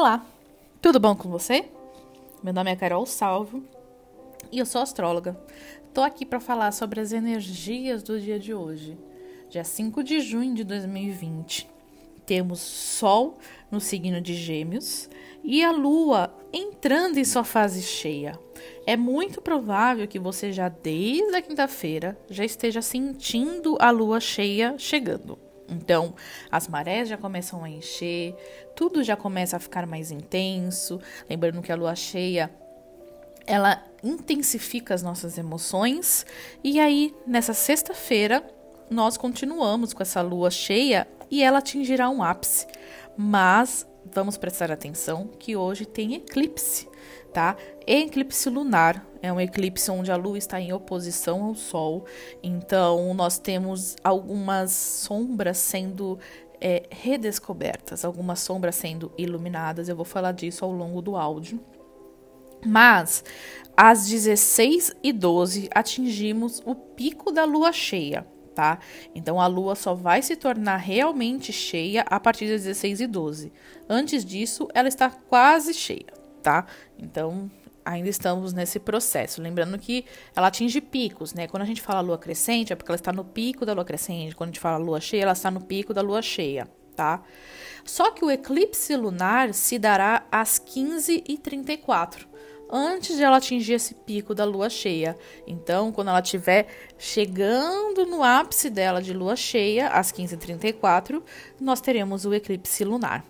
Olá, tudo bom com você? Meu nome é Carol Salvo e eu sou astróloga. Tô aqui para falar sobre as energias do dia de hoje, dia 5 de junho de 2020. Temos Sol no signo de Gêmeos e a Lua entrando em sua fase cheia. É muito provável que você já desde a quinta-feira já esteja sentindo a Lua cheia chegando. Então, as marés já começam a encher, tudo já começa a ficar mais intenso. Lembrando que a lua cheia ela intensifica as nossas emoções. E aí, nessa sexta-feira, nós continuamos com essa lua cheia e ela atingirá um ápice. Mas vamos prestar atenção que hoje tem eclipse, tá? Eclipse lunar é um eclipse onde a lua está em oposição ao sol. Então, nós temos algumas sombras sendo é, redescobertas, algumas sombras sendo iluminadas. Eu vou falar disso ao longo do áudio. Mas às 16 e 12 atingimos o pico da lua cheia, tá? Então a lua só vai se tornar realmente cheia a partir das 16 e 12. Antes disso, ela está quase cheia, tá? Então ainda estamos nesse processo. Lembrando que ela atinge picos, né? Quando a gente fala lua crescente, é porque ela está no pico da lua crescente. Quando a gente fala lua cheia, ela está no pico da lua cheia, tá? Só que o eclipse lunar se dará às 15h34, antes de ela atingir esse pico da lua cheia. Então, quando ela estiver chegando no ápice dela de lua cheia, às 15h34, nós teremos o eclipse lunar.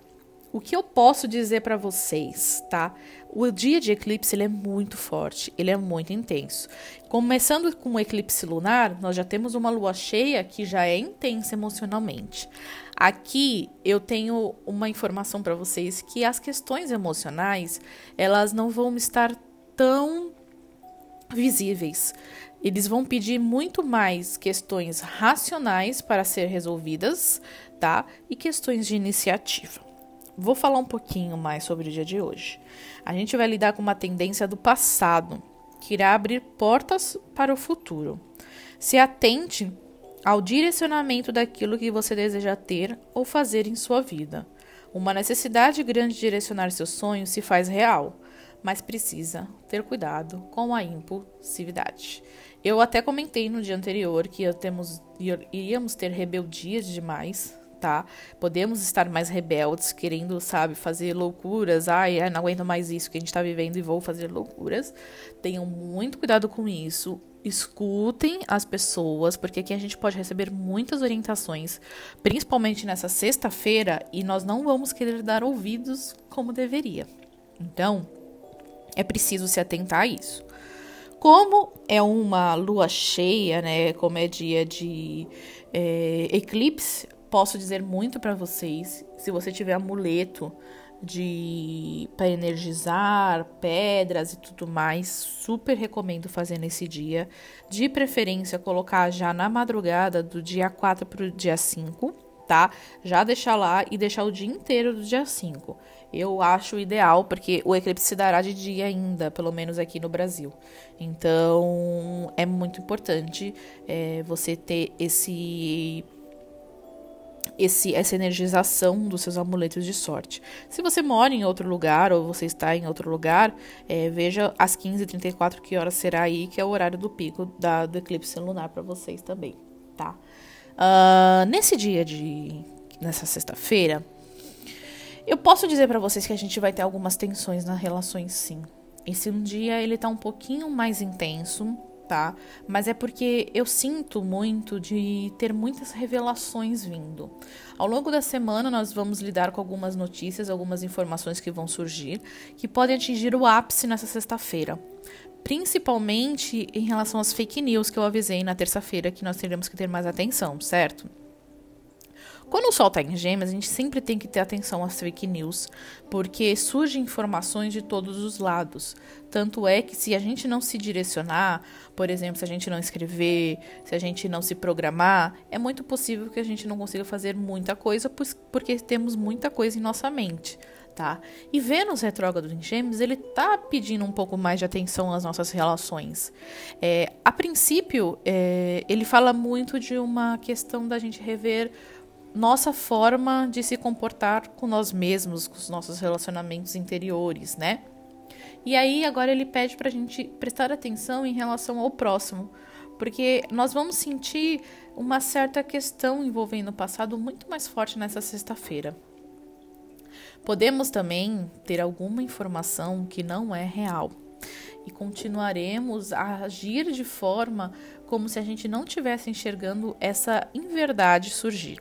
O que eu posso dizer para vocês, tá? O dia de eclipse ele é muito forte, ele é muito intenso. Começando com o eclipse lunar, nós já temos uma lua cheia que já é intensa emocionalmente. Aqui eu tenho uma informação para vocês que as questões emocionais, elas não vão estar tão visíveis. Eles vão pedir muito mais questões racionais para ser resolvidas, tá? E questões de iniciativa. Vou falar um pouquinho mais sobre o dia de hoje. A gente vai lidar com uma tendência do passado, que irá abrir portas para o futuro. Se atente ao direcionamento daquilo que você deseja ter ou fazer em sua vida. Uma necessidade grande de direcionar seus sonhos se faz real, mas precisa ter cuidado com a impulsividade. Eu até comentei no dia anterior que temos, iríamos ter rebeldias demais tá? Podemos estar mais rebeldes, querendo, sabe, fazer loucuras. Ai, não aguento mais isso que a gente tá vivendo e vou fazer loucuras. Tenham muito cuidado com isso. Escutem as pessoas, porque aqui a gente pode receber muitas orientações, principalmente nessa sexta-feira, e nós não vamos querer dar ouvidos como deveria. Então, é preciso se atentar a isso. Como é uma lua cheia, né? Como é dia de é, eclipse, posso dizer muito para vocês. Se você tiver amuleto de para energizar, pedras e tudo mais, super recomendo fazer nesse dia. De preferência colocar já na madrugada do dia 4 para o dia 5, tá? Já deixar lá e deixar o dia inteiro do dia 5. Eu acho ideal, porque o eclipse se dará de dia ainda, pelo menos aqui no Brasil. Então, é muito importante é, você ter esse esse, essa energização dos seus amuletos de sorte. Se você mora em outro lugar ou você está em outro lugar, é, veja às 15h34 que hora será aí, que é o horário do pico da, do eclipse lunar para vocês também, tá? Uh, nesse dia de. nessa sexta-feira, eu posso dizer para vocês que a gente vai ter algumas tensões nas relações, sim. Esse um dia ele tá um pouquinho mais intenso, tá? Mas é porque eu sinto muito de ter muitas revelações vindo. Ao longo da semana, nós vamos lidar com algumas notícias, algumas informações que vão surgir, que podem atingir o ápice nessa sexta-feira. Principalmente em relação às fake news que eu avisei na terça-feira, que nós teremos que ter mais atenção, certo? Quando o sol está em gêmeos, a gente sempre tem que ter atenção às fake news, porque surgem informações de todos os lados. Tanto é que se a gente não se direcionar, por exemplo, se a gente não escrever, se a gente não se programar, é muito possível que a gente não consiga fazer muita coisa, porque temos muita coisa em nossa mente. Tá? E Vênus retrógrado em Gêmeos, ele tá pedindo um pouco mais de atenção às nossas relações. É, a princípio, é, ele fala muito de uma questão da gente rever nossa forma de se comportar com nós mesmos, com os nossos relacionamentos interiores, né? E aí agora ele pede para a gente prestar atenção em relação ao próximo, porque nós vamos sentir uma certa questão envolvendo o passado muito mais forte nessa sexta-feira. Podemos também ter alguma informação que não é real e continuaremos a agir de forma como se a gente não estivesse enxergando essa inverdade surgir.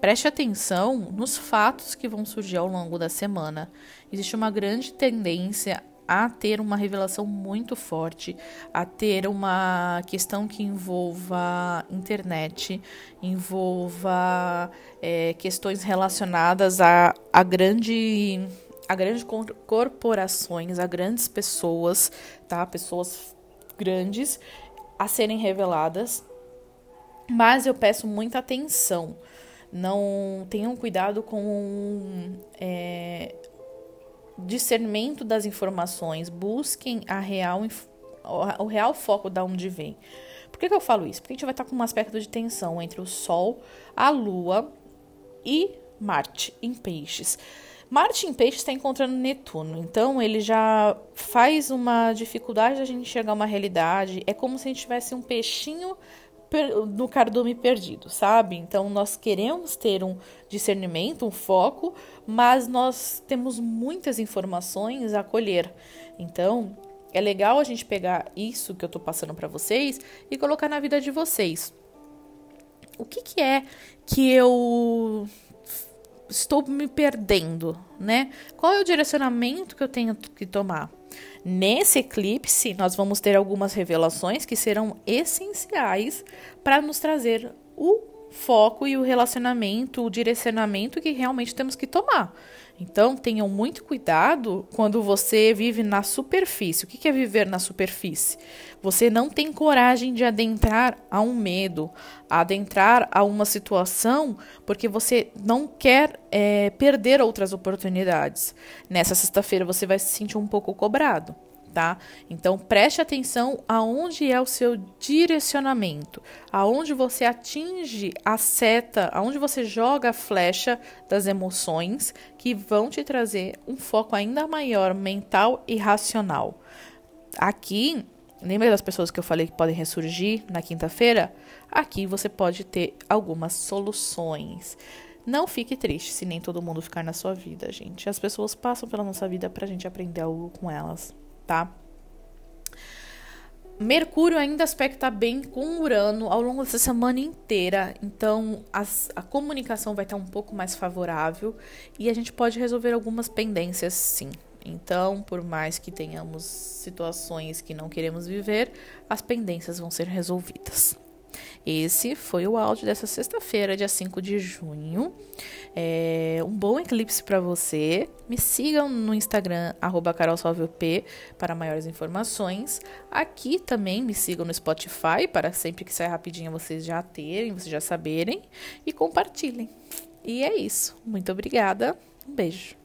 Preste atenção nos fatos que vão surgir ao longo da semana. Existe uma grande tendência a ter uma revelação muito forte, a ter uma questão que envolva internet, envolva é, questões relacionadas a, a grande a grandes corporações, a grandes pessoas, tá? Pessoas grandes a serem reveladas. Mas eu peço muita atenção. Não tenham cuidado com é, discernimento das informações, busquem a real, o real foco da onde vem. Por que, que eu falo isso? Porque a gente vai estar com um aspecto de tensão entre o Sol, a Lua e Marte em Peixes. Marte em Peixes está encontrando Netuno, então ele já faz uma dificuldade da gente enxergar uma realidade. É como se a gente tivesse um peixinho no cardume perdido, sabe? Então nós queremos ter um discernimento, um foco, mas nós temos muitas informações a colher. Então é legal a gente pegar isso que eu tô passando para vocês e colocar na vida de vocês. O que, que é que eu estou me perdendo, né? Qual é o direcionamento que eu tenho que tomar? Nesse eclipse, nós vamos ter algumas revelações que serão essenciais para nos trazer o foco e o relacionamento, o direcionamento que realmente temos que tomar. Então, tenham muito cuidado quando você vive na superfície. O que é viver na superfície? Você não tem coragem de adentrar a um medo, adentrar a uma situação, porque você não quer é, perder outras oportunidades. Nessa sexta-feira, você vai se sentir um pouco cobrado tá? Então preste atenção aonde é o seu direcionamento, aonde você atinge a seta, aonde você joga a flecha das emoções que vão te trazer um foco ainda maior mental e racional. Aqui, lembra das pessoas que eu falei que podem ressurgir na quinta-feira? Aqui você pode ter algumas soluções. Não fique triste se nem todo mundo ficar na sua vida, gente. As pessoas passam pela nossa vida pra gente aprender algo com elas tá? Mercúrio ainda aspecta bem com Urano ao longo dessa semana inteira, então as, a comunicação vai estar um pouco mais favorável e a gente pode resolver algumas pendências sim. Então, por mais que tenhamos situações que não queremos viver, as pendências vão ser resolvidas. Esse foi o áudio dessa sexta-feira, dia 5 de junho. É um bom eclipse para você. Me sigam no Instagram, carolsalvop, para maiores informações. Aqui também me sigam no Spotify, para sempre que sair rapidinho vocês já terem, vocês já saberem. E compartilhem. E é isso. Muito obrigada. Um beijo.